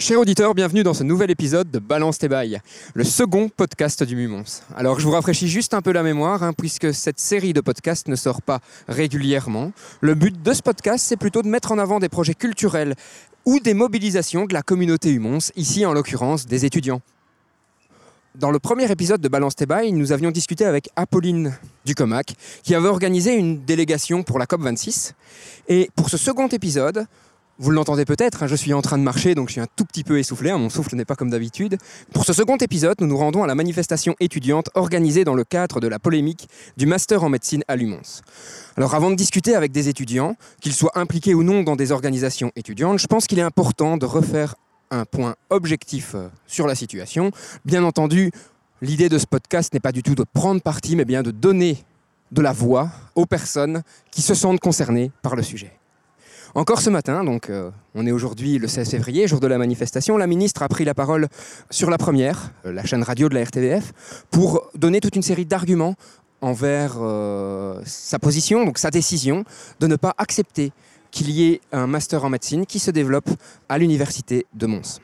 Chers auditeurs, bienvenue dans ce nouvel épisode de Balance tes bails, le second podcast du Mumons. Alors je vous rafraîchis juste un peu la mémoire, hein, puisque cette série de podcasts ne sort pas régulièrement. Le but de ce podcast, c'est plutôt de mettre en avant des projets culturels ou des mobilisations de la communauté Humons, ici en l'occurrence des étudiants. Dans le premier épisode de Balance tes bails, nous avions discuté avec Apolline Ducomac, qui avait organisé une délégation pour la COP26. Et pour ce second épisode, vous l'entendez peut-être, hein, je suis en train de marcher, donc je suis un tout petit peu essoufflé, hein, mon souffle n'est pas comme d'habitude. Pour ce second épisode, nous nous rendons à la manifestation étudiante organisée dans le cadre de la polémique du Master en médecine à Lumons. Alors avant de discuter avec des étudiants, qu'ils soient impliqués ou non dans des organisations étudiantes, je pense qu'il est important de refaire un point objectif euh, sur la situation. Bien entendu, l'idée de ce podcast n'est pas du tout de prendre parti, mais bien de donner de la voix aux personnes qui se sentent concernées par le sujet. Encore ce matin, donc euh, on est aujourd'hui le 16 février, jour de la manifestation, la ministre a pris la parole sur la première, euh, la chaîne radio de la RTBF, pour donner toute une série d'arguments envers euh, sa position, donc sa décision de ne pas accepter qu'il y ait un master en médecine qui se développe à l'université de Mons.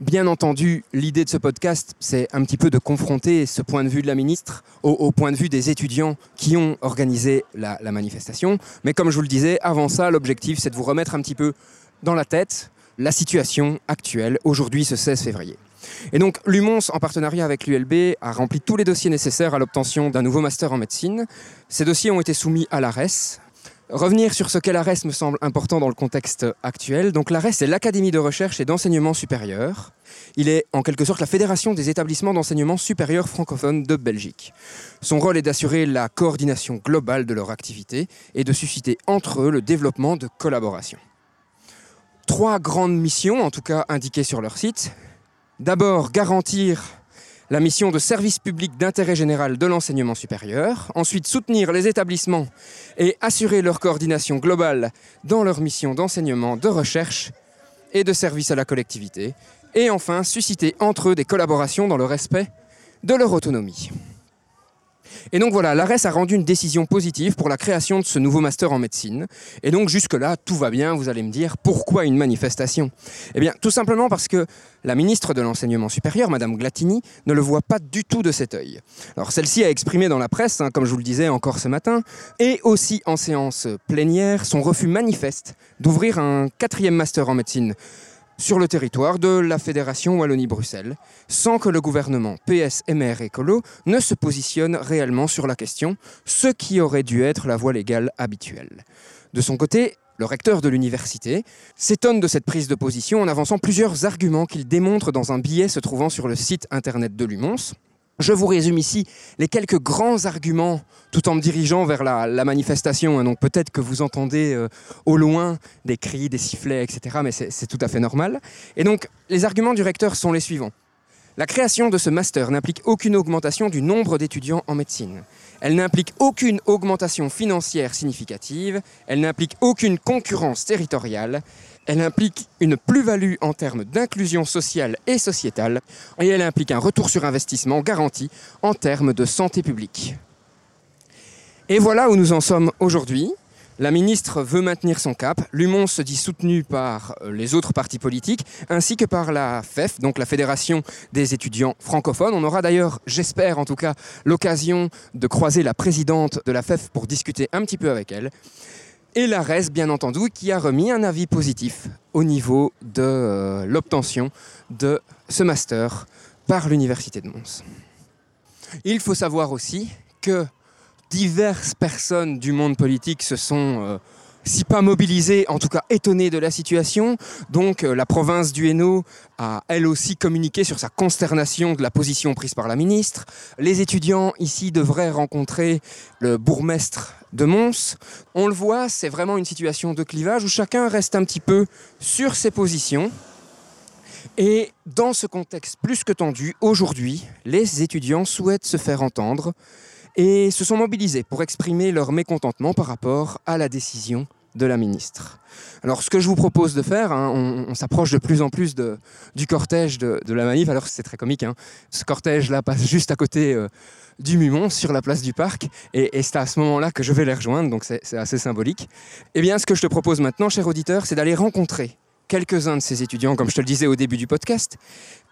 Bien entendu, l'idée de ce podcast, c'est un petit peu de confronter ce point de vue de la ministre au, point de vue des étudiants qui ont organisé la, la, manifestation. Mais comme je vous le disais, avant ça, l'objectif, c'est de vous remettre un petit peu dans la tête la situation actuelle, aujourd'hui, ce 16 février. Et donc, l'UMONS, en partenariat avec l'ULB, a rempli tous les dossiers nécessaires à l'obtention d'un nouveau master en médecine. Ces dossiers ont été soumis à l'ARES, Revenir sur ce qu'est l'ARES me semble important dans le contexte actuel. Donc l'ARES, c'est l'Académie de recherche et d'enseignement supérieur. Il est en quelque sorte la fédération des établissements d'enseignement supérieur francophones de Belgique. Son rôle est d'assurer la coordination globale de leur activité et de susciter entre eux le développement de collaboration. Trois grandes missions, en tout cas indiquées sur leur site. D'abord, garantir la mission de service public d'intérêt général de l'enseignement supérieur, ensuite soutenir les établissements et assurer leur coordination globale dans leur mission d'enseignement, de recherche et de service à la collectivité, et enfin susciter entre eux des collaborations dans le respect de leur autonomie. Et donc voilà, l'ARES a rendu une décision positive pour la création de ce nouveau master en médecine. Et donc jusque-là, tout va bien, vous allez me dire, pourquoi une manifestation? Eh bien, tout simplement parce que la ministre de l'Enseignement supérieur, Madame Glatini, ne le voit pas du tout de cet œil. Alors celle-ci a exprimé dans la presse, hein, comme je vous le disais encore ce matin, et aussi en séance plénière, son refus manifeste d'ouvrir un quatrième master en médecine sur le territoire de la Fédération Wallonie-Bruxelles, sans que le gouvernement PS, MR ne se positionne réellement sur la question, ce qui aurait dû être la voie légale habituelle. De son côté, le recteur de l'université s'étonne de cette prise de position en avançant plusieurs arguments qu'il démontre dans un billet se trouvant sur le site internet de l'UMONS. Je vous résume ici les quelques grands arguments tout en me dirigeant vers la, manifestation. Hein. donc peut-être que vous entendez euh, au loin des cris, des sifflets, etc. Mais c'est tout à fait normal. Et donc les arguments du recteur sont les suivants. La création de ce master n'implique aucune augmentation du nombre d'étudiants en médecine. Elle n'implique aucune augmentation financière significative. Elle n'implique aucune concurrence territoriale. Elle implique une plus-value en termes d'inclusion sociale et sociétale, et elle implique un retour sur investissement garanti en termes de santé publique. Et voilà où nous en sommes aujourd'hui. La ministre veut maintenir son cap. L'UMON se dit soutenu par les autres partis politiques, ainsi que par la FEF, donc la Fédération des étudiants francophones. On aura d'ailleurs, j'espère en tout cas, l'occasion de croiser la présidente de la FEF pour discuter un petit peu avec elle et l'ARES, bien entendu, qui a remis un avis positif au niveau de euh, l'obtention de ce master par l'Université de Mons. Il faut savoir aussi que diverses personnes du monde politique se sont euh, si pas mobilisée, en tout cas étonnée de la situation. Donc euh, la province du Hainaut a elle aussi communiqué sur sa consternation de la position prise par la ministre. Les étudiants ici devraient rencontrer le bourgmestre de Mons. On le voit, c'est vraiment une situation de clivage où chacun reste un petit peu sur ses positions. Et dans ce contexte plus que tendu, aujourd'hui, les étudiants souhaitent se faire entendre et se sont mobilisés pour exprimer leur mécontentement par rapport à la décision de la ministre. Alors ce que je vous propose de faire, hein, on, s'approche de plus en plus du cortège de, la manif, alors c'est très comique, hein. ce cortège-là passe juste à côté euh, du Mumon, sur la place du parc, et, et c'est à ce moment-là que je vais les rejoindre, donc c'est assez symbolique. Eh bien ce que je te propose maintenant, cher auditeur, c'est d'aller rencontrer quelques-uns de ces étudiants, comme je te le disais au début du podcast,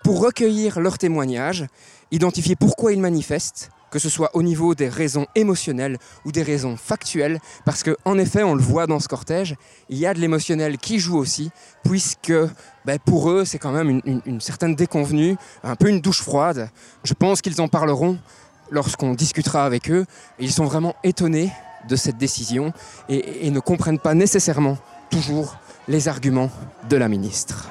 pour recueillir leurs témoignages, identifier pourquoi ils manifestent, que ce soit au niveau des raisons émotionnelles ou des raisons factuelles, parce qu'en effet, on le voit dans ce cortège, il y a de l'émotionnel qui joue aussi, puisque ben, pour eux, c'est quand même une, certaine déconvenue, un peu une douche froide. Je pense qu'ils en parleront lorsqu'on discutera avec eux, ils sont vraiment étonnés de cette décision et ne comprennent pas nécessairement toujours les arguments de la ministre.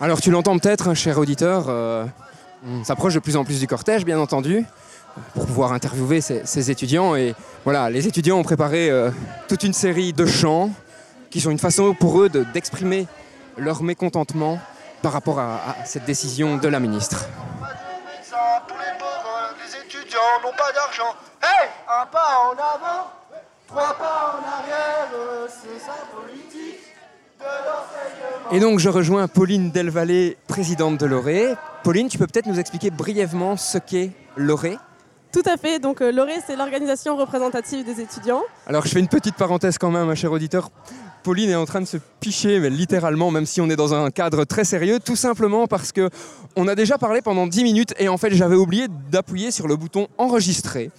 Alors tu l'entends peut-être, hein, cher auditeur, euh, on s'approche de plus en plus du cortège, bien entendu, pour pouvoir interviewer ces, étudiants. Et voilà, les étudiants ont préparé euh, toute une série de chants qui sont une façon pour eux d'exprimer leur mécontentement par rapport à, cette décision de la ministre. N'ont pas d'argent. Un pas en avant, trois pas en arrière, c'est ça politique. Et donc je rejoins Pauline Delvalle, présidente de l'ORE. Pauline, tu peux peut-être nous expliquer brièvement ce qu'est l'ORE tout à fait. Donc euh, l'ORE, c'est l'organisation représentative des étudiants. Alors je fais une petite parenthèse quand même, cher auditeur. Pauline est en train de se picher, mais littéralement, même si on est dans un cadre très sérieux, tout simplement parce que on a déjà parlé pendant 10 minutes et en fait j'avais oublié d'appuyer sur le bouton enregistrer.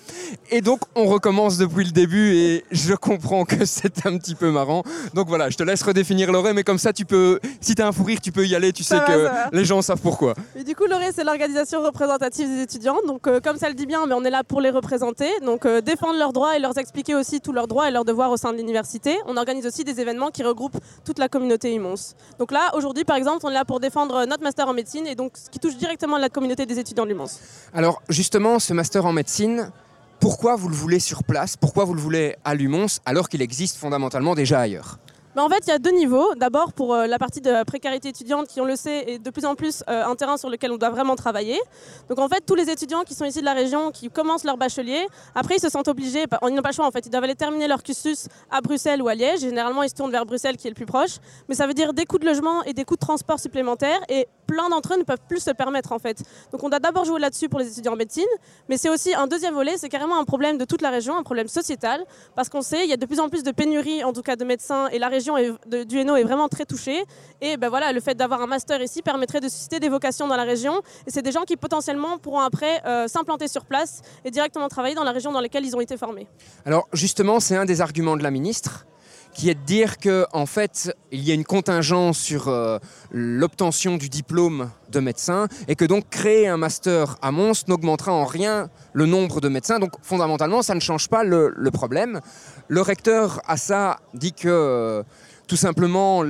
Et donc on recommence depuis le début et je comprends que c'est un petit peu marrant. Donc voilà, je te laisse redéfinir l'orée, mais comme ça tu peux, si tu as un fou rire, tu peux y aller, tu sais que les gens savent pourquoi. Et du coup l'orée c'est l'organisation représentative des étudiants, donc euh, comme ça le dit bien, mais on est là pour les représenter, donc euh, défendre leurs droits et leur expliquer aussi tous leurs droits et leurs devoirs au sein de l'université. On organise aussi des événements qui regroupent toute la communauté immense. Donc là aujourd'hui par exemple on est là pour défendre notre master en médecine et donc qui touche directement la communauté des étudiants de. Alors justement, ce master en médecine, pourquoi vous le voulez sur place? Pourquoi vous le voulez à Lumons alors qu'il existe fondamentalement déjà ailleurs? En fait, il y a deux niveaux. D'abord, pour euh, la partie de précarité étudiante, qui, on le sait, est de plus en plus euh, un terrain sur lequel on doit vraiment travailler. Donc, en fait, tous les étudiants qui sont ici de la région, qui commencent leur bachelier, après, ils se sentent obligés, ils n'ont pas le choix, en fait, ils doivent aller terminer leur cursus à Bruxelles ou à Liège. Généralement, ils se tournent vers Bruxelles, qui est le plus proche. Mais ça veut dire des coûts de logement et des coûts de transport supplémentaires. Et plein d'entre eux ne peuvent plus se permettre, en fait. Donc, on doit d'abord jouer là-dessus pour les étudiants en médecine. Mais c'est aussi un deuxième volet, c'est carrément un problème de toute la région, un problème sociétal. Parce qu'on sait, il y a de plus en plus de pénuries, en tout cas de médecins, et la est de, du est vraiment très touché. Et ben voilà, le fait d'avoir un master ici permettrait de susciter des vocations dans la région. Et c'est des gens qui potentiellement pourront après euh, s'implanter sur place et directement travailler dans la région dans laquelle ils ont été formés. Alors justement, c'est un des arguments de la ministre qui est de dire qu'en en fait, il y a une contingence sur euh, l'obtention du diplôme de médecin et que donc créer un master à Mons n'augmentera en rien le nombre de médecins. Donc fondamentalement, ça ne change pas le, problème. Le recteur à ça dit que euh, tout simplement,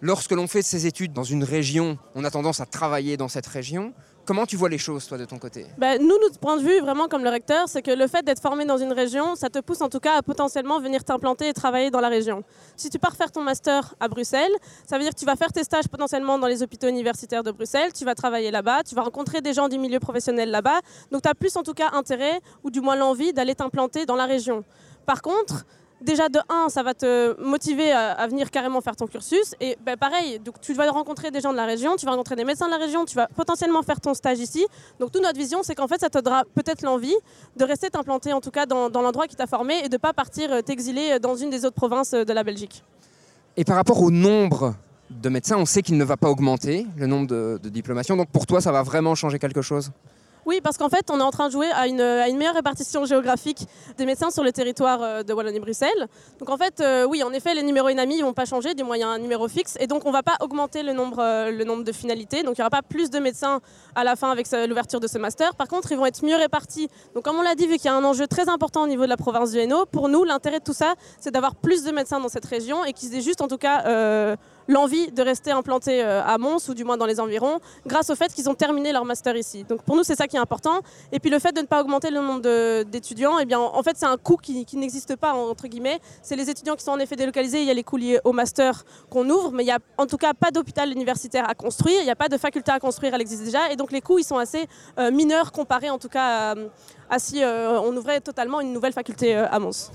lorsque l'on fait ses études dans une région, on a tendance à travailler dans cette région. Comment tu vois les choses, toi, de ton côté? Ben, Nous, notre point de vue, vraiment comme le recteur, c'est que le fait d'être formé dans une région, ça te pousse en tout cas à potentiellement venir t'implanter et travailler dans la région. Si tu pars faire ton master à Bruxelles, ça veut dire que tu vas faire tes stages potentiellement dans les hôpitaux universitaires de Bruxelles, tu vas travailler là-bas, tu vas rencontrer des gens du milieu professionnel là-bas. Donc tu as plus en tout cas intérêt, ou du moins l'envie, d'aller t'implanter dans la région. Par contre, déjà de 1, ça va te motiver à, venir carrément faire ton cursus. Et ben, pareil, donc, tu vas rencontrer des gens de la région, tu vas rencontrer des médecins de la région, tu vas potentiellement faire ton stage ici. Donc toute notre vision, c'est qu'en fait, ça te donnera peut-être l'envie de rester t'implanter en tout cas dans, l'endroit qui t'a formé et de ne pas partir euh, t'exiler euh, dans une des autres provinces euh, de la Belgique. Et par rapport au nombre de médecins, on sait qu'il ne va pas augmenter, le nombre de, de diplomations. Donc pour toi, ça va vraiment changer quelque chose? Oui, parce qu'en fait, on est en train de jouer à une, meilleure répartition géographique des médecins sur le territoire euh, de Wallonie-Bruxelles. Donc en fait, euh, oui, en effet, les numéros INAMI ne vont pas changer, du moins il y a un numéro fixe, et donc on ne va pas augmenter le nombre, euh, le nombre de finalités. Donc il n'y aura pas plus de médecins à la fin avec l'ouverture de ce master. Par contre, ils vont être mieux répartis. Donc comme on l'a dit, vu qu'il y a un enjeu très important au niveau de la province du Hainaut, pour nous, l'intérêt de tout ça, c'est d'avoir plus de médecins dans cette région et qu'ils aient juste en tout cas l'envie de rester implantés euh, à Mons ou du moins dans les environs grâce au fait qu'ils ont terminé leur master ici. Donc pour nous c'est ça qui est important. Et puis le fait de ne pas augmenter le nombre d'étudiants, eh bien en fait c'est un coût qui, n'existe pas entre guillemets. C'est les étudiants qui sont en effet délocalisés, il y a les coûts liés au master qu'on ouvre, mais il n'y a en tout cas pas d'hôpital universitaire à construire, il n'y a pas de faculté à construire, elle existe déjà. Et donc les coûts ils sont assez euh, mineurs comparés en tout cas à, si euh, on ouvrait totalement une nouvelle faculté à Mons.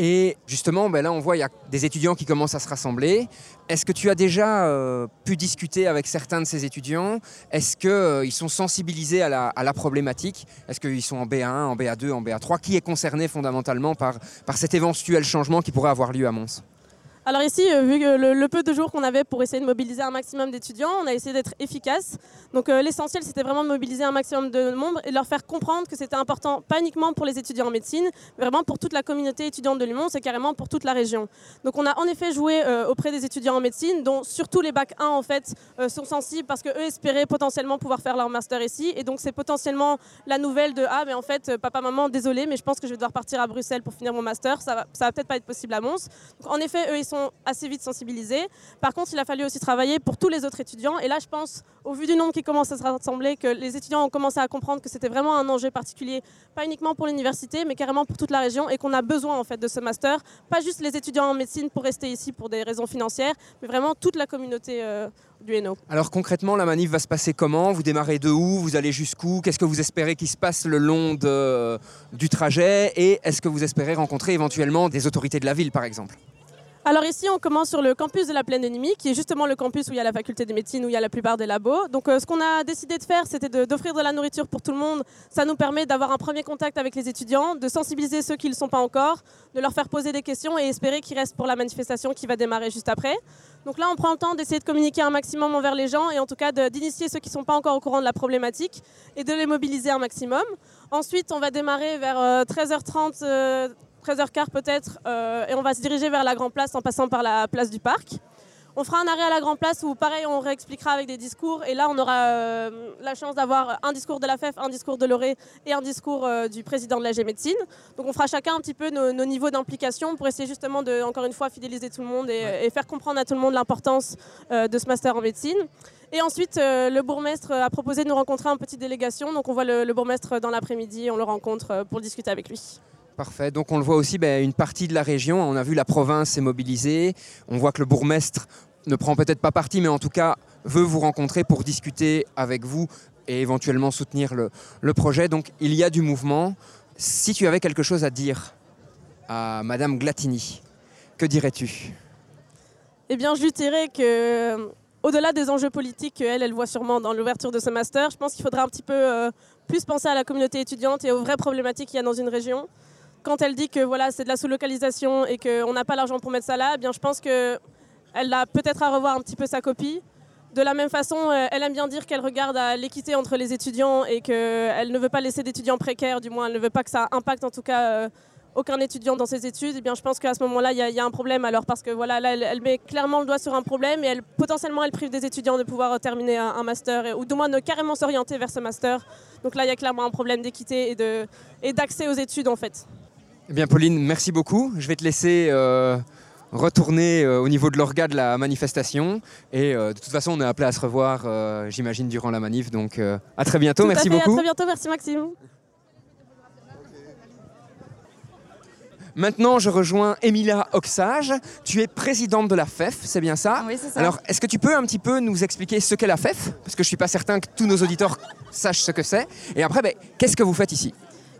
Et justement, ben là, on voit il y a des étudiants qui commencent à se rassembler. Est-ce que tu as déjà euh, pu discuter avec certains de ces étudiants? Est-ce qu'ils euh, sont sensibilisés à la, problématique? Est-ce qu'ils sont en B1, en BA2, en BA3 Qui est concerné fondamentalement par cet éventuel changement qui pourrait avoir lieu à Mons? Alors ici, euh, vu le, peu de jours qu'on avait pour essayer de mobiliser un maximum d'étudiants, on a essayé d'être efficace. Donc euh, l'essentiel, c'était vraiment de mobiliser un maximum de membres et de leur faire comprendre que c'était important, pas uniquement pour les étudiants en médecine, mais vraiment pour toute la communauté étudiante de Lyon, c'est carrément pour toute la région. Donc on a en effet joué euh, auprès des étudiants en médecine, dont surtout les bac 1 en fait sont sensibles parce que eux espéraient potentiellement pouvoir faire leur master ici. Et donc c'est potentiellement la nouvelle de ah mais en fait papa maman désolé mais je pense que je vais devoir partir à Bruxelles pour finir mon master. Ça va, ça va peut-être pas être possible à Mons. Donc, en effet eux ils sont assez vite sensibilisés. Par contre il a fallu aussi travailler pour tous les autres étudiants. Et là je pense au vu du nombre qui commence à se rassembler que les étudiants ont commencé à comprendre que c'était vraiment un enjeu particulier, pas uniquement pour l'université mais carrément pour toute la région et qu'on a besoin en fait de ce master. Pas juste les étudiants en médecine pour rester ici pour des raisons financières, mais vraiment toute la communauté euh, du Hainaut. Alors concrètement, la manif va se passer comment? Vous démarrez de où? Vous allez jusqu'où? Qu'est-ce que vous espérez qu'il se passe le long de- du trajet? Et est-ce que vous espérez rencontrer éventuellement des autorités de la ville, par exemple? Alors ici, on commence sur le campus de la Plaine Ennemie, qui est justement le campus où il y a la faculté de médecine, où il y a la plupart des labos. Donc euh, ce qu'on a décidé de faire, c'était de- d'offrir de, la nourriture pour tout le monde. Ça nous permet d'avoir un premier contact avec les étudiants, de sensibiliser ceux qui ne le sont pas encore, de leur faire poser des questions et espérer qu'ils restent pour la manifestation qui va démarrer juste après. Donc là, on prend le temps d'essayer de communiquer un maximum envers les gens et en tout cas de- d'initier ceux qui ne sont pas encore au courant de la problématique et de les mobiliser un maximum. Ensuite, on va démarrer vers euh, 13h30, euh, 13h15 peut-être, euh, et on va se diriger vers la Grand Place en passant par la place du Parc. On fera un arrêt à la Grand Place où, pareil, on réexpliquera avec des discours. Et là, on aura euh, la chance d'avoir un discours de la FEF, un discours de l'ORE et un discours euh, du président de l'AG Médecine. Donc, on fera chacun un petit peu nos, nos niveaux d'implication pour essayer justement de, encore une fois, fidéliser tout le monde et, et faire comprendre à tout le monde l'importance euh, de ce master en médecine. Et ensuite, le bourgmestre a proposé de nous rencontrer en petite délégation. Donc, on voit le, le bourgmestre dans l'après-midi, on le rencontre pour discuter avec lui. Parfait. Donc on le voit aussi, ben, une partie de la région, on a vu la province s'est mobilisée, on voit que le bourgmestre ne prend peut-être pas parti, mais en tout cas veut vous rencontrer pour discuter avec vous et éventuellement soutenir le, projet. Donc il y a du mouvement. Si tu avais quelque chose à dire à Madame Glatini, que dirais-tu? Eh bien, je lui dirais que, euh, au-delà des enjeux politiques qu'elle, elle voit sûrement dans l'ouverture de ce master, je pense qu'il faudra un petit peu euh, plus penser à la communauté étudiante et aux vraies problématiques qu'il y a dans une région. Quand elle dit que voilà, c'est de la sous-localisation et qu'on n'a pas l'argent pour mettre ça là, eh bien, je pense qu'elle a peut-être à revoir un petit peu sa copie. De la même façon, euh, elle aime bien dire qu'elle regarde à l'équité entre les étudiants et qu'elle ne veut pas laisser d'étudiants précaires, du moins elle ne veut pas que ça impacte en tout cas euh, aucun étudiant dans ses études, eh bien, je pense qu'à ce moment-là, il y, a- un problème. Alors, parce que voilà, là, elle, met clairement le doigt sur un problème et elle, potentiellement, elle prive des étudiants de pouvoir euh, terminer un, master ou du moins de carrément s'orienter vers ce master. Donc là, il y a clairement un problème d'équité et d'accès aux études, en fait. Eh bien Pauline, merci beaucoup. Je vais te laisser euh, retourner euh, au niveau de l'orga de la manifestation. Et euh, de toute façon, on est appelé à se revoir, j'imagine, durant la manif. Donc à très bientôt. Tout à merci fait, beaucoup. À très bientôt. Merci, Maxime. Maintenant, je rejoins Emilia Oxage. Tu es présidente de la FEF, c'est bien ça? Oui, c'est ça. Alors, est-ce que tu peux un petit peu nous expliquer ce qu'est la FEF Parce que je ne suis pas certain que tous nos auditeurs sachent ce que c'est. Et après, ben, qu'est-ce que vous faites ici?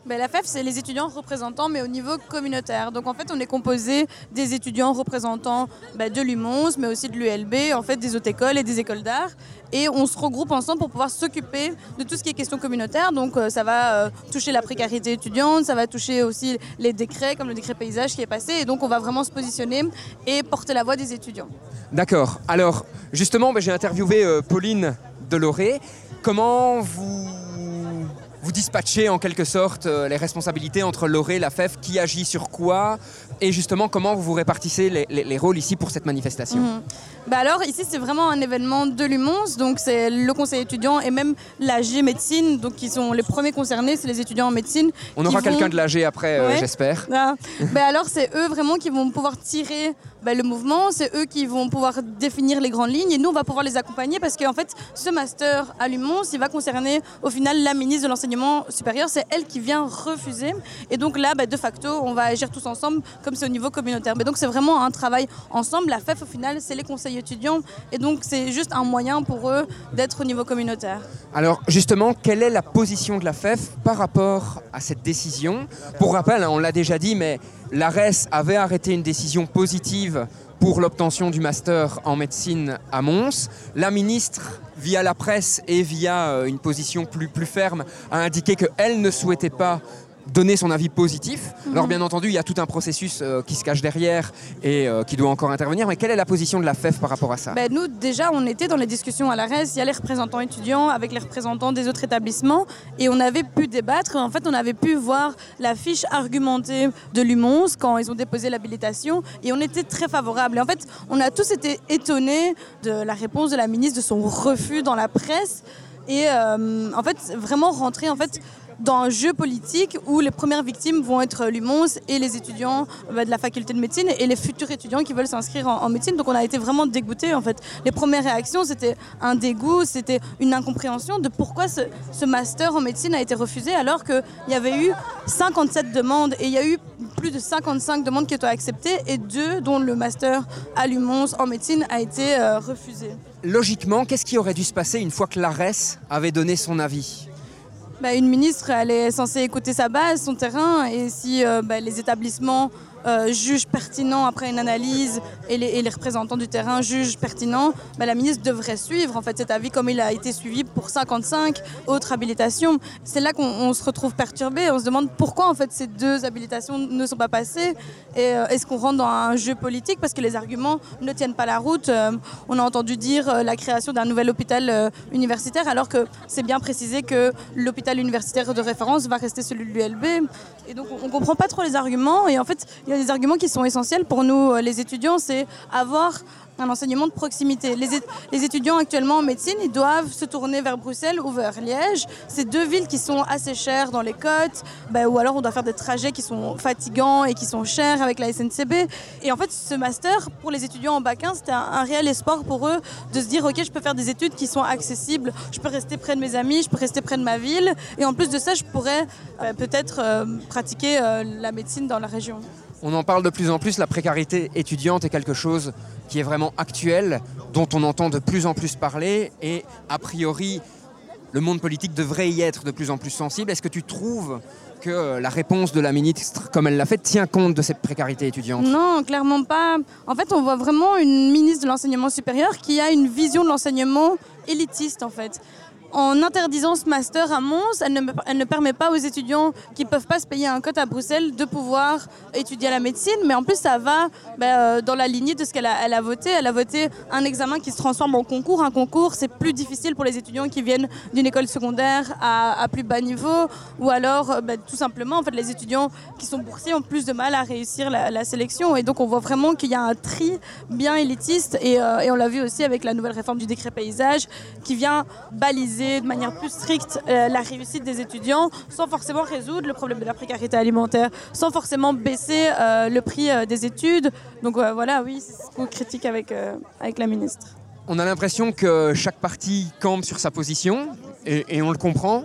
Ben, la FEF, c'est les étudiants représentants, mais au niveau communautaire. Donc en fait, on est composé des étudiants représentants ben, de l'UMONS, mais aussi de l'ULB, en fait, des autres écoles et des écoles d'art. Et on se regroupe ensemble pour pouvoir s'occuper de tout ce qui est question communautaire. Donc euh, ça va euh, toucher la précarité étudiante, ça va toucher aussi les décrets, comme le décret paysage qui est passé. Et donc on va vraiment se positionner et porter la voix des étudiants. D'accord. Alors, justement, ben, j'ai interviewé euh, Pauline Deloré. Comment vous, vous dispatchez en quelque sorte euh, les responsabilités entre l'ORé, la FEF, qui agit sur quoi? Et justement, comment vous vous répartissez les, les- les rôles ici pour cette manifestation Mhm. Bah alors ici c'est vraiment un événement de l'UMONS, donc c'est le conseil étudiant et même l'AG médecine, donc qui sont les premiers concernés, c'est les étudiants en médecine. On aura vont- quelqu'un de l'AG après, euh, j'espère. Ah. Ben alors c'est eux vraiment qui vont pouvoir tirer ben, le mouvement, c'est eux qui vont pouvoir définir les grandes lignes et nous on va pouvoir les accompagner parce qu'en fait ce master à l'UMONS il va concerner au final la ministre de l'enseignement supérieur, c'est elle qui vient refuser et donc là ben, de facto on va agir tous ensemble comme c'est au niveau communautaire. Mais donc c'est vraiment un travail ensemble. La FEF au final, c'est les conseils étudiants et donc c'est juste un moyen pour eux d'être au niveau communautaire. Alors justement, quelle est la position de la FEF par rapport à cette décision? Pour rappel, hein, on l'a déjà dit, mais l'ARES avait arrêté une décision positive pour l'obtention du master en médecine à Mons. La ministre, via la presse et via euh, une position plus, plus ferme, a indiqué qu'elle ne souhaitait pas donner son avis positif. Alors bien entendu, il y a tout un processus euh, qui se cache derrière et euh, qui doit encore intervenir. Mais quelle est la position de la FEF par rapport à ça? Ben, nous, déjà, on était dans les discussions à la RES. Il y a les représentants étudiants avec les représentants des autres établissements. Et on avait pu débattre. En fait, on avait pu voir la fiche argumentée de l'UMONS quand ils ont déposé l'habilitation. Et on était très favorable. Et en fait, on a tous été étonnés de la réponse de la ministre, de son refus dans la presse. Et euh, en fait, vraiment rentrer en fait, dans un jeu politique où les premières victimes vont être l'UMONS et les étudiants bah, de la faculté de médecine et les futurs étudiants qui veulent s'inscrire en, médecine. Donc on a été vraiment dégoûtés en fait. Les premières réactions c'était un dégoût, c'était une incompréhension de pourquoi ce, ce master en médecine a été refusé alors qu'il y avait eu 57 demandes et il y a eu plus de 55 demandes qui ont été acceptées et deux dont le master à l'UMONS en médecine a été euh, refusé. Logiquement, qu'est-ce qui aurait dû se passer une fois que l'ARES avait donné son avis? Bah, une ministre, elle est censée écouter sa base, son terrain, et si euh, bah, les établissements euh, jugent pertinent après une analyse et les, représentants du terrain jugent pertinent, bah, la ministre devrait suivre en fait cet avis comme il a été suivi pour 55 autres habilitations. C'est là qu'on on se retrouve perturbé, on se demande pourquoi en fait ces deux habilitations ne sont pas passées. Et euh, est-ce qu'on rentre dans un jeu politique? Parce que les arguments ne tiennent pas la route. Euh, on a entendu dire la création d'un nouvel hôpital universitaire alors que c'est bien précisé que l'hôpital universitaire de référence va rester celui de l'ULB et donc on, on comprend pas trop les arguments. Et en fait il y a des arguments qui sont essentiels pour nous euh, les étudiants, c'est avoir un enseignement de proximité. Les, étudiants actuellement en médecine, ils doivent se tourner vers Bruxelles ou vers Liège. C'est deux villes qui sont assez chères dans les côtes, bah, ou alors on doit faire des trajets qui sont fatigants et qui sont chers avec la SNCB. Et en fait, ce master, pour les étudiants en bac 1, c'était un, un réel espoir pour eux de se dire, ok, je peux faire des études qui sont accessibles, je peux rester près de mes amis, je peux rester près de ma ville, et en plus de ça, je pourrais euh, peut-être euh, pratiquer euh, la médecine dans la région. On en parle de plus en plus, la précarité étudiante est quelque chose qui est vraiment actuel, dont on entend de plus en plus parler, et a priori, le monde politique devrait y être de plus en plus sensible. Est-ce que tu trouves que euh, la réponse de la ministre, comme elle l'a fait, tient compte de cette précarité étudiante? Non, clairement pas. En fait, on voit vraiment une ministre de l'enseignement supérieur qui a une vision de l'enseignement élitiste, en fait. En interdisant ce master à Mons, elle ne, permet pas aux étudiants qui ne peuvent pas se payer un cote à Bruxelles de pouvoir étudier la médecine, mais en plus ça va ben, euh, dans la lignée de ce qu'elle a, voté. Elle a voté un examen qui se transforme en concours. Un concours, c'est plus difficile pour les étudiants qui viennent d'une école secondaire à, plus bas niveau, ou alors euh, ben, tout simplement, en fait, les étudiants qui sont boursiers ont plus de mal à réussir la, sélection. Et donc on voit vraiment qu'il y a un tri bien élitiste, euh, et on l'a vu aussi avec la nouvelle réforme du décret paysage, qui vient baliser de manière plus stricte euh, la réussite des étudiants sans forcément résoudre le problème de la précarité alimentaire, sans forcément baisser euh, le prix euh, des études. Donc voilà, oui, c'est ce qu'on critique avec, avec la ministre. On a l'impression que chaque parti campe sur sa position, et, on le comprend.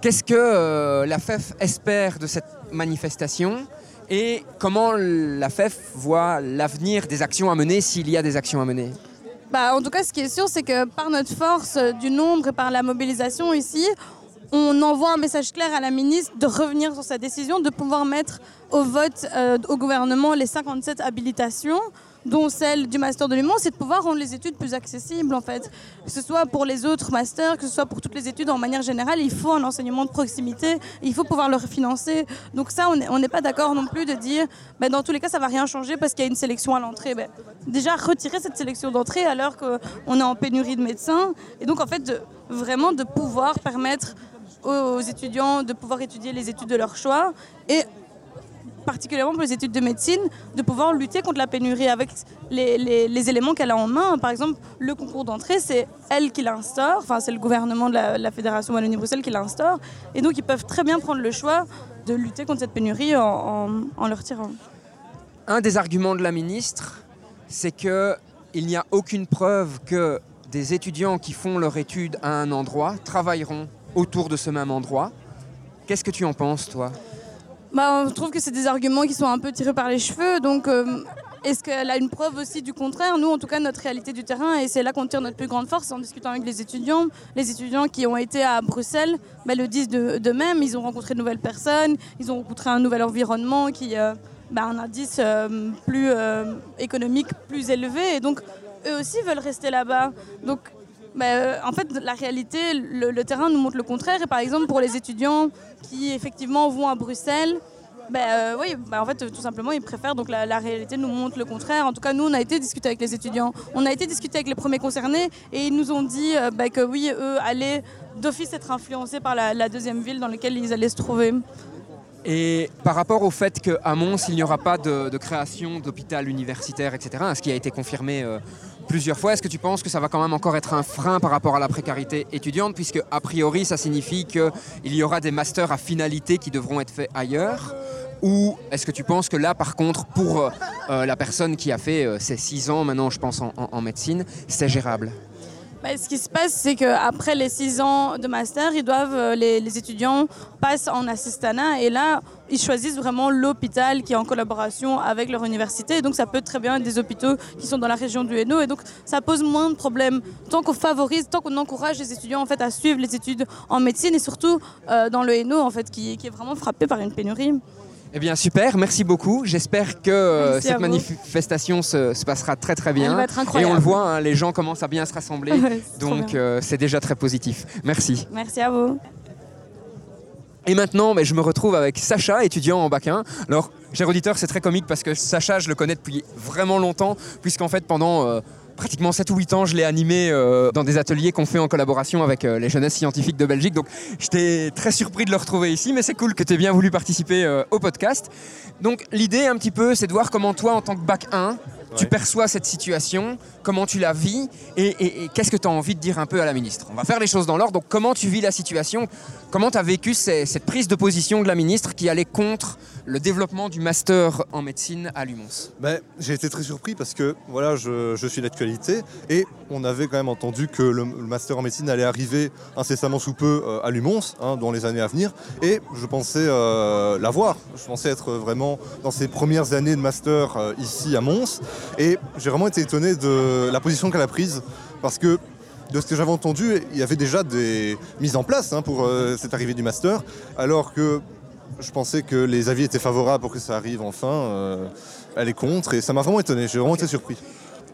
Qu'est-ce que la FEF espère de cette manifestation et comment la FEF voit l'avenir des actions à mener s'il y a des actions à mener? Bah, en tout cas, ce qui est sûr, c'est que par notre force euh, du nombre et par la mobilisation ici, on envoie un message clair à la ministre de revenir sur sa décision, de pouvoir mettre au vote euh, au gouvernement les 57 habilitations dont celle du master de l'humour, c'est de pouvoir rendre les études plus accessibles en fait. Que ce soit pour les autres masters, que ce soit pour toutes les études en manière générale, il faut un enseignement de proximité, il faut pouvoir le refinancer. Donc ça, on n'est pas d'accord non plus de dire, ben, dans tous les cas, ça va rien changer parce qu'il y a une sélection à l'entrée. Ben, déjà, retirer cette sélection d'entrée alors qu'on est en pénurie de médecins. Et donc en fait, vraiment de pouvoir permettre aux étudiants de pouvoir étudier les études de leur choix et particulièrement pour les études de médecine, de pouvoir lutter contre la pénurie avec les, éléments qu'elle a en main. Par exemple, le concours d'entrée, c'est elle qui l'instaure, enfin c'est le gouvernement de la, Fédération Wallonie-Bruxelles qui l'instaure, et donc ils peuvent très bien prendre le choix de lutter contre cette pénurie en, en, en le retirant. Un des arguments de la ministre, c'est qu'il n'y a aucune preuve que des étudiants qui font leur étude à un endroit travailleront autour de ce même endroit. Qu'est-ce que tu en penses, toi? Bah, on trouve que c'est des arguments qui sont un peu tirés par les cheveux. Donc, euh, est-ce qu'elle a une preuve aussi du contraire? Nous, en tout cas, notre réalité du terrain, et c'est là qu'on tire notre plus grande force en discutant avec les étudiants. Les étudiants qui ont été à Bruxelles bah, le disent de- d'eux-mêmes. Ils ont rencontré de nouvelles personnes, ils ont rencontré un nouvel environnement qui a un indice euh, plus euh, économique, plus élevé. Et donc, eux aussi veulent rester là-bas. Donc, euh, en fait, la réalité, le, terrain nous montre le contraire. Et par exemple, pour les étudiants qui effectivement vont à Bruxelles, ben euh, oui, ben en fait, tout simplement, ils préfèrent. Donc la, réalité nous montre le contraire. En tout cas, nous, on a été discuter avec les étudiants. On a été discuter avec les premiers concernés et ils nous ont dit euh, ben, que oui, eux allaient d'office être influencés par la, deuxième ville dans laquelle ils allaient se trouver. Et par rapport au fait qu'à Mons, il n'y aura pas de, de création d'hôpital universitaire, etc., ce qui a été confirmé plusieurs fois, est-ce que tu penses que ça va quand même encore être un frein par rapport à la précarité étudiante, puisque a priori, ça signifie qu'il y aura des masters à finalité qui devront être faits ailleurs? Ou est-ce que tu penses que là, par contre, pour euh, euh, la personne qui a fait euh, ses 6 ans, maintenant je pense en, médecine, c'est gérable? Ben, ce qui se passe, c'est qu'après les six ans de master, ils doivent, euh, les, étudiants passent en assistanat et là, ils choisissent vraiment l'hôpital qui est en collaboration avec leur université. Donc, ça peut très bien être des hôpitaux qui sont dans la région du Hainaut. Et donc, ça pose moins de problèmes. Tant qu'on favorise, tant qu'on encourage les étudiants en fait, à suivre les études en médecine et surtout euh, dans le Hainaut, en fait, qui est vraiment frappé par une pénurie. Eh bien, super, merci beaucoup. J'espère que euh, cette manifestation se, se passera très très Elle bien. va être Et on le voit, hein, les gens commencent à bien se rassembler. Ouais, donc, euh, c'est déjà très positif. Merci. Merci à vous. Et maintenant, mais je me retrouve avec Sacha, étudiant en bac 1. Alors, cher auditeur, c'est très comique parce que Sacha, je le connais depuis vraiment longtemps, puisqu'en fait, pendant euh, pratiquement 7 ou 8 ans, je l'ai animé euh, dans des ateliers qu'on fait en collaboration avec euh, les jeunesses scientifiques de Belgique. Donc, j'étais très surpris de le retrouver ici, mais c'est cool que tu aies bien voulu participer euh, au podcast. Donc, l'idée, un petit peu, c'est de voir comment toi, en tant que bac 1, tu perçois cette situation, comment tu la vis et, et- et qu'est-ce que tu as envie de dire un peu à la ministre. On va faire les choses dans l'ordre. Donc, comment tu vis la situation Comment tu as vécu cette prise de position de la ministre qui allait contre le développement du master en médecine à Lumons? Ben, j'ai été très surpris parce que voilà, je, je suis l'actualité et on avait quand même entendu que le, master en médecine allait arriver incessamment sous peu euh, à Lumons hein, dans les années à venir et je pensais euh, l'avoir. Je pensais être vraiment dans ces premières années de master euh, ici à Mons et j'ai vraiment été étonné de la position qu'elle a prise parce que de ce que j'avais entendu, il y avait déjà des mises en place hein, pour euh, cette arrivée du master, alors que je pensais que les avis étaient favorables pour que ça arrive enfin. elle est contre et ça m'a vraiment étonné. J'ai vraiment été surpris.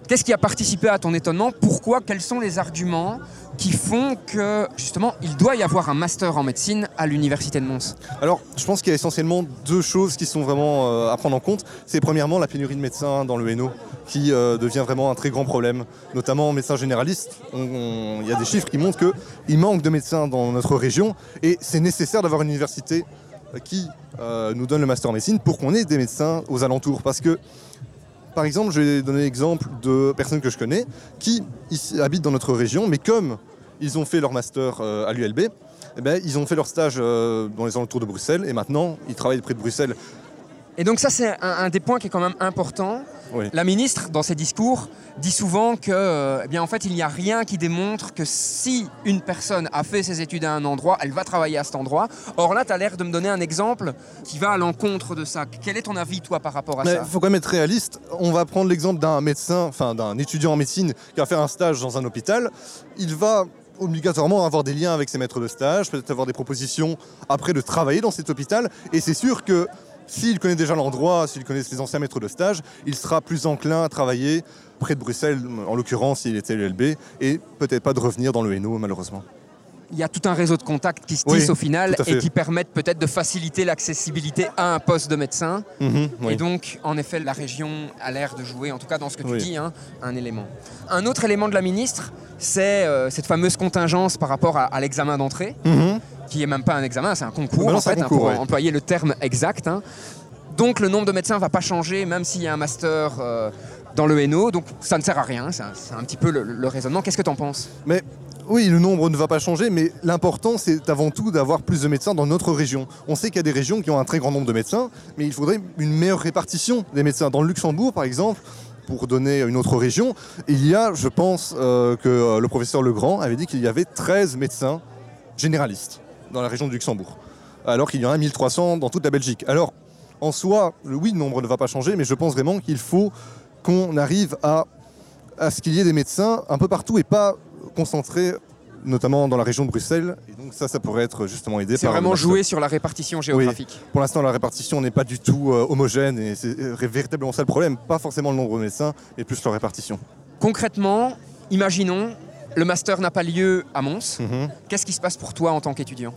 Qu'est-ce qui a participé à ton étonnement? Pourquoi? Quels sont les arguments qui font que, justement, il doit y avoir un master en médecine à l'université de Mons? Alors, je pense qu'il y a essentiellement deux choses qui sont vraiment euh, à prendre en compte. C'est premièrement la pénurie de médecins dans le Hainaut, qui euh, devient vraiment un très grand problème, notamment en médecins généralistes. Il y a des chiffres qui montrent qu'il manque de médecins dans notre région et c'est nécessaire d'avoir une université euh, qui nous donne le master en médecine pour qu'on ait des médecins aux alentours. Parce que, par exemple, je vais donner l'exemple de personnes que je connais qui habitent dans notre région, mais comme ils ont fait leur master euh, à l'ULB, eh ben, ils ont fait leur stage euh, dans les alentours de Bruxelles et maintenant ils travaillent près de Bruxelles. Et donc ça, c'est un des points qui est quand même important. Oui. La ministre, dans ses discours, dit souvent que, euh, eh bien, en fait, il n'y a rien qui démontre que si une personne a fait ses études à un endroit, elle va travailler à cet endroit. Or là, tu as l'air de me donner un exemple qui va à l'encontre de ça. Quel est ton avis, toi, par rapport à Mais ça il faut quand même être réaliste. On va prendre l'exemple d'un médecin, enfin d'un étudiant en médecine qui va faire un stage dans un hôpital. Il va obligatoirement avoir des liens avec ses maîtres de stage, peut-être avoir des propositions après de travailler dans cet hôpital. Et c'est sûr que s'il connaît déjà l'endroit, s'il connaît ses anciens maîtres de stage, il sera plus enclin à travailler près de Bruxelles, en l'occurrence s'il était l'ULB, et peut-être pas de revenir dans le Hainaut malheureusement. Il y a tout un réseau de contacts qui se Oui, tissent au final et qui permettent peut-être de faciliter l'accessibilité à un poste de médecin. Mhm, oui. Et donc, en effet, la région a l'air de jouer, en tout cas dans ce que tu Oui. dis, hein, un élément. Un autre élément de la ministre, c'est euh, cette fameuse contingence par rapport à, à l'examen d'entrée, Mhm. Qui est même pas un examen, c'est un concours, non, en fait, hein, concours, pour ouais. employer le terme exact. hein. Donc, le nombre de médecins va pas changer, même s'il y a un master euh, dans le Hainaut. Donc, ça ne sert à rien. C'est un, petit peu le, le raisonnement. Qu'est-ce que tu en penses? Mais oui, le nombre ne va pas changer, mais l'important, c'est avant tout d'avoir plus de médecins dans notre région. On sait qu'il y a des régions qui ont un très grand nombre de médecins, mais il faudrait une meilleure répartition des médecins. Dans le Luxembourg, par exemple, pour donner une autre région, il y a, je pense euh, que euh, le professeur Legrand avait dit qu'il y avait 13 médecins généralistes dans la région du Luxembourg. alors qu'il y en a 1300 dans toute la Belgique. Alors, en soi, le oui, le nombre ne va pas changer, mais je pense vraiment qu'il faut qu'on arrive à, à ce qu'il y ait des médecins un peu partout et pas concentrés notamment dans la région de Bruxelles. Et donc ça, ça pourrait être justement aidé C'est vraiment jouer sur la répartition géographique. Pour l'instant, la répartition n'est pas du tout euh, homogène et c'est euh, véritablement ça le problème. Pas forcément le nombre de médecins, mais plus leur répartition. Concrètement, imaginons, le master n'a pas lieu à Mons. Mhm. Qu'est-ce qui se passe pour toi en tant qu'étudiant?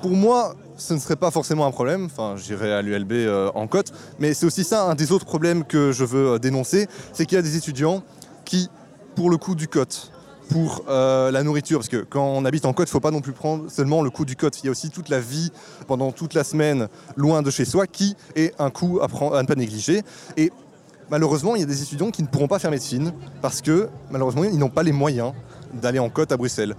Pour moi, ce ne serait pas forcément un problème. Enfin, j'irai à l'ULB euh, en cote. Mais c'est aussi ça, un des autres problèmes que je veux euh, dénoncer, c'est qu'il y a des étudiants qui, pour le coût du cote, pour euh, la nourriture, parce que quand on habite en côte, il ne faut pas non plus prendre seulement le coût du cote. Il y a aussi toute la vie pendant toute la semaine loin de chez soi qui est un coût à, à ne pas négliger. Et malheureusement, il y a des étudiants qui ne pourront pas faire médecine parce que malheureusement, ils n'ont pas les moyens d'aller en côte à Bruxelles.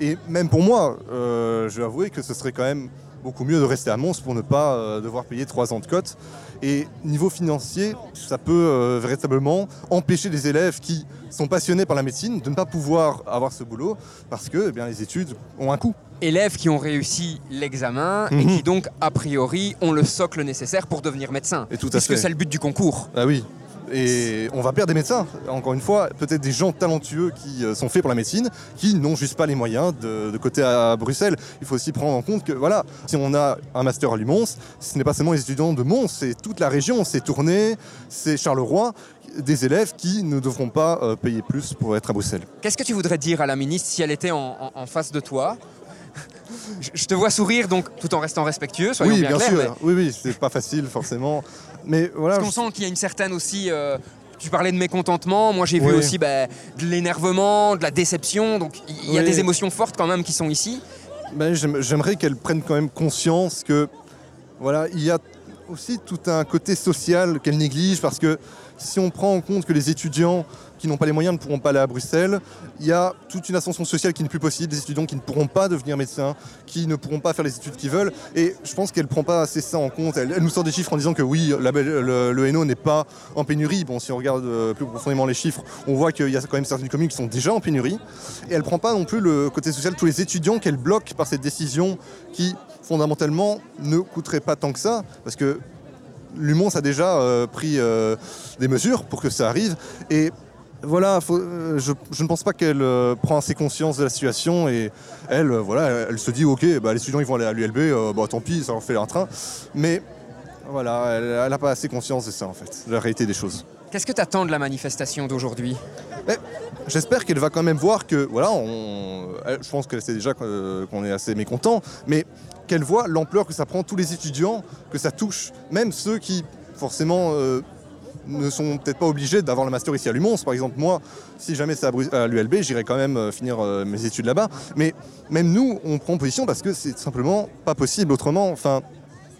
Et même pour moi, euh, je vais avouer que ce serait quand même beaucoup mieux de rester à Mons pour ne pas euh, devoir payer trois ans de cote. Et niveau financier, ça peut euh, véritablement empêcher les élèves qui sont passionnés par la médecine de ne pas pouvoir avoir ce boulot parce que eh bien, les études ont un coût. Élèves qui ont réussi l'examen et Mhm. qui donc, a priori, ont le socle nécessaire pour devenir médecin. Et tout à Puisque c'est le but du concours. Ah oui. Et on va perdre des médecins, encore une fois, peut-être des gens talentueux qui euh, sont faits pour la médecine, qui n'ont juste pas les moyens de, de côté à Bruxelles. Il faut aussi prendre en compte que, voilà, si on a un master à Lumons, ce n'est pas seulement les étudiants de Mons, c'est toute la région, c'est Tournai, c'est Charleroi, des élèves qui ne devront pas euh, payer plus pour être à Bruxelles. Qu'est-ce que tu voudrais dire à la ministre si elle était en, en- en face de toi? Je, te vois sourire, donc tout en restant respectueux, soyons oui, bien, sûr. mais- Oui, oui, c'est pas facile forcément. Mais voilà. Parce qu'on sent qu'il y a une certaine aussi. euh, tu parlais de mécontentement, moi j'ai vu aussi bah, de l'énervement, de la déception, donc il y a Oui. des émotions fortes quand même qui sont ici. Ben, j'aime- J'aimerais qu'elle prenne quand même conscience que voilà, il y a aussi tout un côté social qu'elle néglige parce que si on prend en compte que les étudiants qui n'ont pas les moyens ne pourront pas aller à Bruxelles, il y a toute une ascension sociale qui n'est plus possible, des étudiants qui ne pourront pas devenir médecins, qui ne pourront pas faire les études qu'ils veulent. Et je pense qu'elle ne prend pas assez ça en compte. Elle, nous sort des chiffres en disant que oui, le, le n'est pas en pénurie. Bon, si on regarde euh, plus profondément les chiffres, on voit qu'il y a quand même certaines communes qui sont déjà en pénurie. Et elle ne prend pas non plus le côté social, tous les étudiants qu'elle bloque par cette décision qui, fondamentalement, ne coûterait pas tant que ça. Parce que Lumons a déjà euh, pris euh, des mesures pour que ça arrive. Et voilà, faut- euh, je, je ne pense pas qu'elle euh, prend assez conscience de la situation et elle, euh, voilà, elle, elle se dit ok, bah, les étudiants ils vont aller à l'ULB, euh, bah, tant pis, ça leur fait un train. Mais voilà, elle n'a pas assez conscience de ça en fait, de la réalité des choses. Qu'est-ce que tu attends de la manifestation d'aujourd'hui? J'espère qu'elle va quand même voir que, voilà, on, elle- je pense que c'est déjà qu'on est assez mécontent, mais qu'elle voit l'ampleur que ça prend tous les étudiants, que ça touche, même ceux qui, forcément, ne sont peut-être pas obligés d'avoir le master ici à Lumons. Par exemple, moi, si jamais c'est à, l'ULB, j'irai quand même euh, finir euh, mes études là-bas. Mais même nous, on prend position parce que c'est simplement pas possible autrement. Enfin,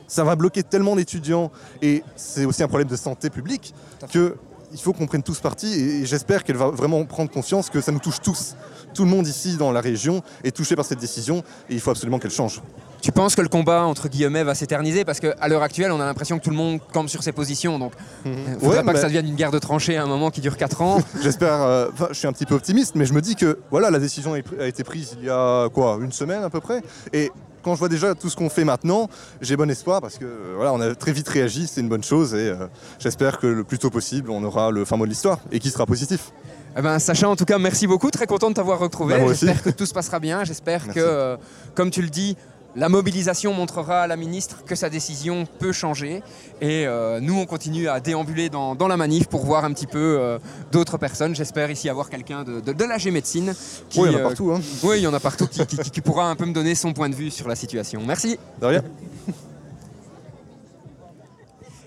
ça va bloquer tellement d'étudiants et c'est aussi un problème de santé publique que il faut qu'on prenne tous parti et et j'espère qu'elle va vraiment prendre conscience que ça nous touche tous. Tout le monde ici dans la région est touché par cette décision et il faut absolument qu'elle change. Tu penses que le combat entre guillemets va s'éterniser? Parce qu'à l'heure actuelle, on a l'impression que tout le monde campe sur ses positions, donc il ne faudrait Ouais, pas que ça devienne une guerre de tranchées à un moment qui dure 4 ans. J'espère, euh, je suis un petit peu optimiste, mais je me dis que voilà, la décision a été prise il y a quoi, une semaine à peu près. Et quand je vois déjà tout ce qu'on fait maintenant, j'ai bon espoir parce que euh, voilà, on a très vite réagi, c'est une bonne chose et euh, j'espère que le plus tôt possible, on aura le fin mot de l'histoire et qui sera positif. Eh ben, Sacha, en tout cas, merci beaucoup. Très content de t'avoir retrouvé. Bah. J'espère que tout se passera bien. J'espère que, euh, comme tu le dis, la mobilisation montrera à la ministre que sa décision peut changer. Et euh, nous, on continue à déambuler dans, dans la manif pour voir un petit peu euh, d'autres personnes. J'espère ici avoir quelqu'un de, de, Médecine. Qui, oui, il y en a euh, partout, hein. oui, il y en a partout qui, qui- qui pourra un peu me donner son point de vue sur la situation. Merci. de rien.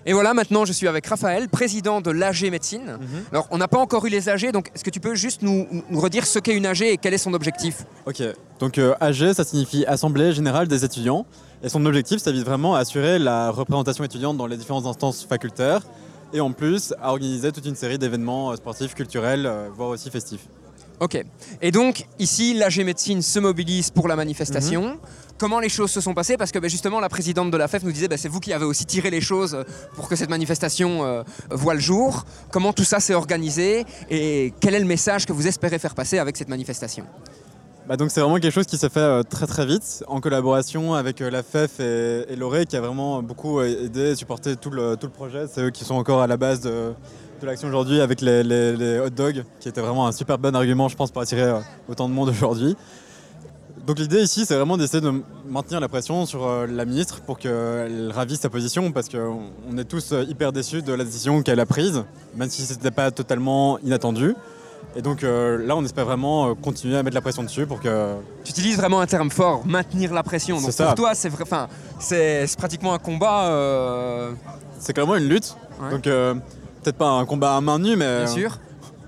Et voilà, maintenant je suis avec Raphaël, président de l'AG Médecine. Alors, on n'a pas encore eu les AG, donc est-ce que tu peux juste nous, nous redire ce qu'est une AG et quel est son objectif? Ok, donc euh, AG, ça signifie Assemblée Générale des étudiants. Et son objectif, ça vise vraiment à assurer la représentation étudiante dans les différentes instances facultaires. Et en plus, à organiser toute une série d'événements euh, sportifs, culturels, euh, voire aussi festifs. Ok. Et donc, ici, l'AG Médecine se mobilise pour la manifestation. Comment les choses se sont passées? Parce que ben, justement, la présidente de la FEF nous disait ben, c'est vous qui avez aussi tiré les choses euh, pour que cette manifestation euh, voit le jour. Comment tout ça s'est organisé? Et quel est le message que vous espérez faire passer avec cette manifestation? Bah donc c'est vraiment quelque chose qui s'est fait euh, très très vite en collaboration avec euh, la FEF et, et Loré qui a vraiment beaucoup aidé et supporté tout le, tout le projet. C'est eux qui sont encore à la base de, de l'action aujourd'hui avec les, les- les hot dogs qui était vraiment un super bon argument je pense pour attirer euh, autant de monde aujourd'hui. Donc l'idée ici c'est vraiment d'essayer de maintenir la pression sur euh, la ministre pour qu'elle ravisse sa position parce qu'on on est tous euh, hyper déçus de la décision qu'elle a prise même si c'était pas totalement inattendu. Et donc euh, là, on espère vraiment euh, continuer à mettre la pression dessus pour que. Tu utilises vraiment un terme fort, maintenir la pression. Donc ça. pour toi, c'est vrai, enfin, c'est c'est pratiquement un combat, euh, C'est clairement une lutte. Ouais. Donc peut-être pas un combat à main nue, mais bien sûr.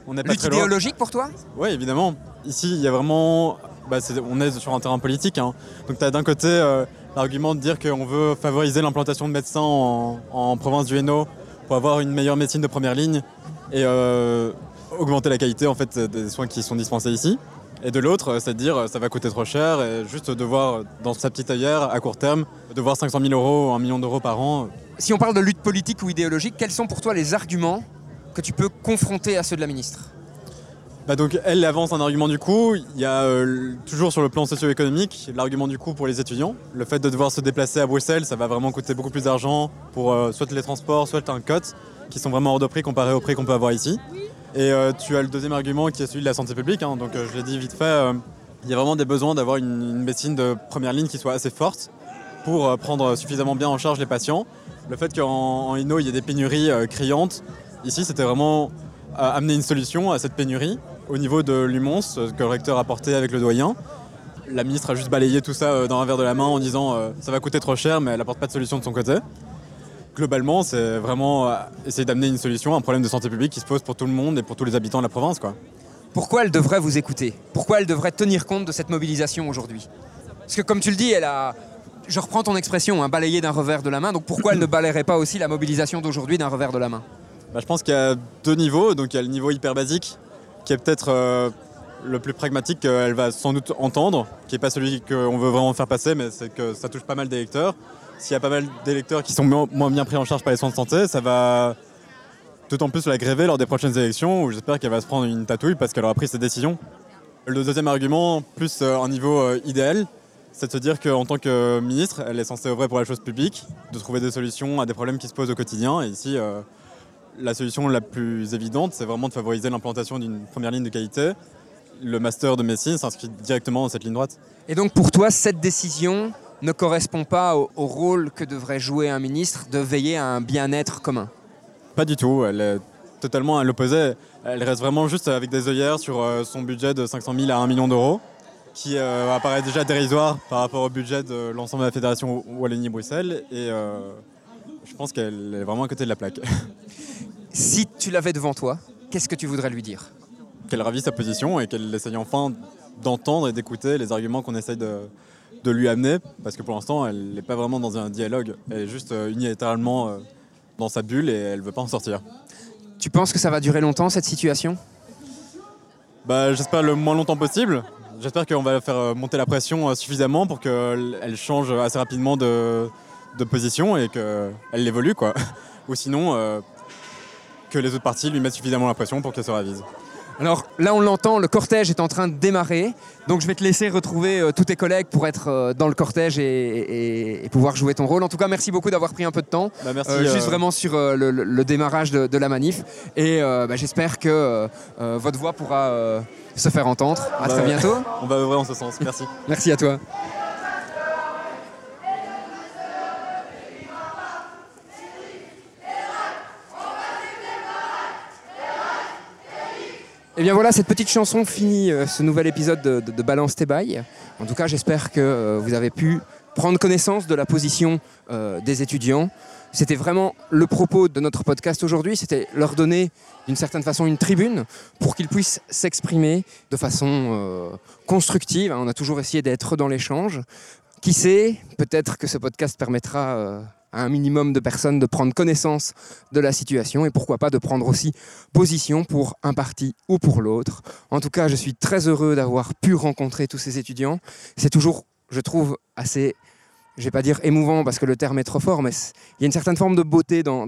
on n'est pas Lutte idéologique pour toi? Oui, évidemment. Ici, il y a vraiment. bah, on est sur un terrain politique. hein. Donc tu as d'un côté euh, l'argument de dire qu'on veut favoriser l'implantation de médecins en, en province du Hainaut pour avoir une meilleure médecine de première ligne et euh, augmenter la qualité en fait, des soins qui sont dispensés ici. Et de l'autre, euh, c'est de dire euh, ça va coûter trop cher et juste devoir, euh, dans sa petite œillère, à court terme, devoir 500 000 euros ou 1 million d'euros par an. Si on parle de lutte politique ou idéologique, quels sont pour toi les arguments que tu peux confronter à ceux de la ministre? Bah donc elle avance un argument du coup, il y a euh, toujours sur le plan socio-économique l'argument du coût pour les étudiants. Le fait de devoir se déplacer à Bruxelles, ça va vraiment coûter beaucoup plus d'argent pour euh, soit les transports, soit un cote, qui sont vraiment hors de prix comparé au prix qu'on peut avoir ici. Et euh, tu as le deuxième argument qui est celui de la santé publique, hein. donc euh, je l'ai dit vite fait, euh, il y a vraiment des besoins d'avoir une, médecine de première ligne qui soit assez forte pour prendre suffisamment bien en charge les patients. Le fait qu'en en Inno il y ait des pénuries criantes, ici c'était vraiment amener une solution à cette pénurie au niveau de l'UMONS que le recteur a porté avec le doyen. La ministre a juste balayé tout ça dans un verre de la main en disant ça va coûter trop cher mais elle apporte pas de solution de son côté. Globalement, c'est vraiment euh, essayer d'amener une solution à un problème de santé publique qui se pose pour tout le monde et pour tous les habitants de la province. Quoi. Pourquoi elle devrait vous écouter? Pourquoi elle devrait tenir compte de cette mobilisation aujourd'hui? Parce que comme tu le dis, elle a, je reprends ton expression, un balayé d'un revers de la main, donc pourquoi elle ne balayerait pas aussi la mobilisation d'aujourd'hui d'un revers de la main? Bah, je pense qu'il y a deux niveaux. Donc il y a le niveau hyper basique, qui est peut-être euh, le plus pragmatique qu'elle va sans doute entendre, qui n'est pas celui qu'on veut vraiment faire passer, mais c'est que ça touche pas mal d'électeurs. S'il y a pas mal d'électeurs qui sont mo- moins bien pris en charge par les soins de santé, ça va d'autant plus la gréver lors des prochaines élections, où j'espère qu'elle va se prendre une tatouille parce qu'elle aura pris ses décisions. Le deuxième argument, plus euh, un niveau euh, idéal, c'est de se dire qu'en tant que ministre, elle est censée œuvrer pour la chose publique, de trouver des solutions à des problèmes qui se posent au quotidien. Et ici, euh, la solution la plus évidente, c'est vraiment de favoriser l'implantation d'une première ligne de qualité. Le master de médecine s'inscrit directement dans cette ligne droite. Et donc pour toi, cette décision ne correspond pas au, au rôle que devrait jouer un ministre de veiller à un bien-être commun. Pas du tout, elle est totalement à l'opposé. Elle reste vraiment juste avec des œillères sur euh, son budget de 500 000 à 1 million d'euros, qui euh, apparaît déjà dérisoire par rapport au budget de l'ensemble de la fédération Wallonie-Bruxelles. Et euh, je pense qu'elle est vraiment à côté de la plaque. Si tu l'avais devant toi, qu'est-ce que tu voudrais lui dire? Qu'elle ravisse sa position et qu'elle essaye enfin d'entendre et d'écouter les arguments qu'on essaye de, de lui amener, parce que pour l'instant, elle n'est pas vraiment dans un dialogue. Elle est juste euh, unilatéralement euh, dans sa bulle et elle ne veut pas en sortir. Tu penses que ça va durer longtemps cette situation? Bah, J'espère le moins longtemps possible. J'espère qu'on va faire euh, monter la pression suffisamment pour qu'elle elle change assez rapidement de, de position et qu'elle évolue. Quoi. Ou sinon, euh, que les autres partis lui mettent suffisamment la pression pour qu'elle se ravise. Alors là, on l'entend, le cortège est en train de démarrer. Donc je vais te laisser retrouver euh, tous tes collègues pour être euh, dans le cortège et, et- et pouvoir jouer ton rôle. En tout cas, merci beaucoup d'avoir pris un peu de temps. Bah, merci. Euh, juste euh, vraiment sur le, démarrage de, de la manif. Et bah, j'espère que votre voix pourra se faire entendre. À Bah très bientôt. On va œuvrer en ce sens. Merci. Merci à toi. Et bien voilà, cette petite chanson finit euh, ce nouvel épisode de, Balance tes. En tout cas, j'espère que euh, vous avez pu prendre connaissance de la position euh, des étudiants. C'était vraiment le propos de notre podcast aujourd'hui, c'était leur donner d'une certaine façon une tribune pour qu'ils puissent s'exprimer de façon constructive. On a toujours essayé d'être dans l'échange. Qui sait, peut-être que ce podcast permettra à un minimum de personnes de prendre connaissance de la situation et pourquoi pas de prendre aussi position pour un parti ou pour l'autre. En tout cas, je suis très heureux d'avoir pu rencontrer tous ces étudiants. C'est toujours, je trouve, assez, je vais pas dire émouvant parce que le terme est trop fort, mais il y a une certaine forme de beauté dans-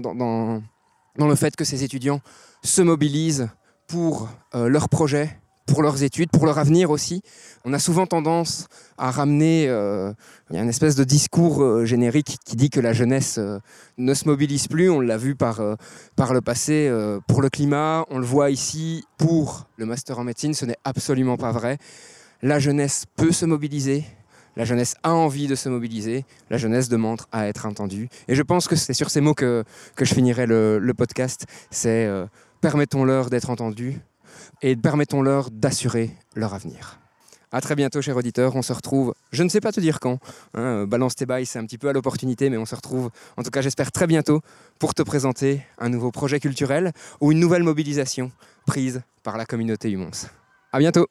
dans le fait que ces étudiants se mobilisent pour euh, leur projet, pour leurs études, pour leur avenir aussi. On a souvent tendance à ramener, euh, une espèce de discours euh, générique qui dit que la jeunesse euh, ne se mobilise plus. On l'a vu par, euh, par le passé pour le climat, on le voit ici pour le master en médecine, ce n'est absolument pas vrai. La jeunesse peut se mobiliser, la jeunesse a envie de se mobiliser, la jeunesse demande à être entendue. Et je pense que c'est sur ces mots que, que je finirai le, le podcast, c'est permettons-leur d'être entendus et permettons-leur d'assurer leur avenir. À très bientôt, chers auditeurs. On se retrouve, je ne sais pas te dire quand. hein, balance tes bails, c'est un petit peu à l'opportunité, mais on se retrouve, en tout cas, j'espère très bientôt pour te présenter un nouveau projet culturel ou une nouvelle mobilisation prise par la communauté Humons. À bientôt.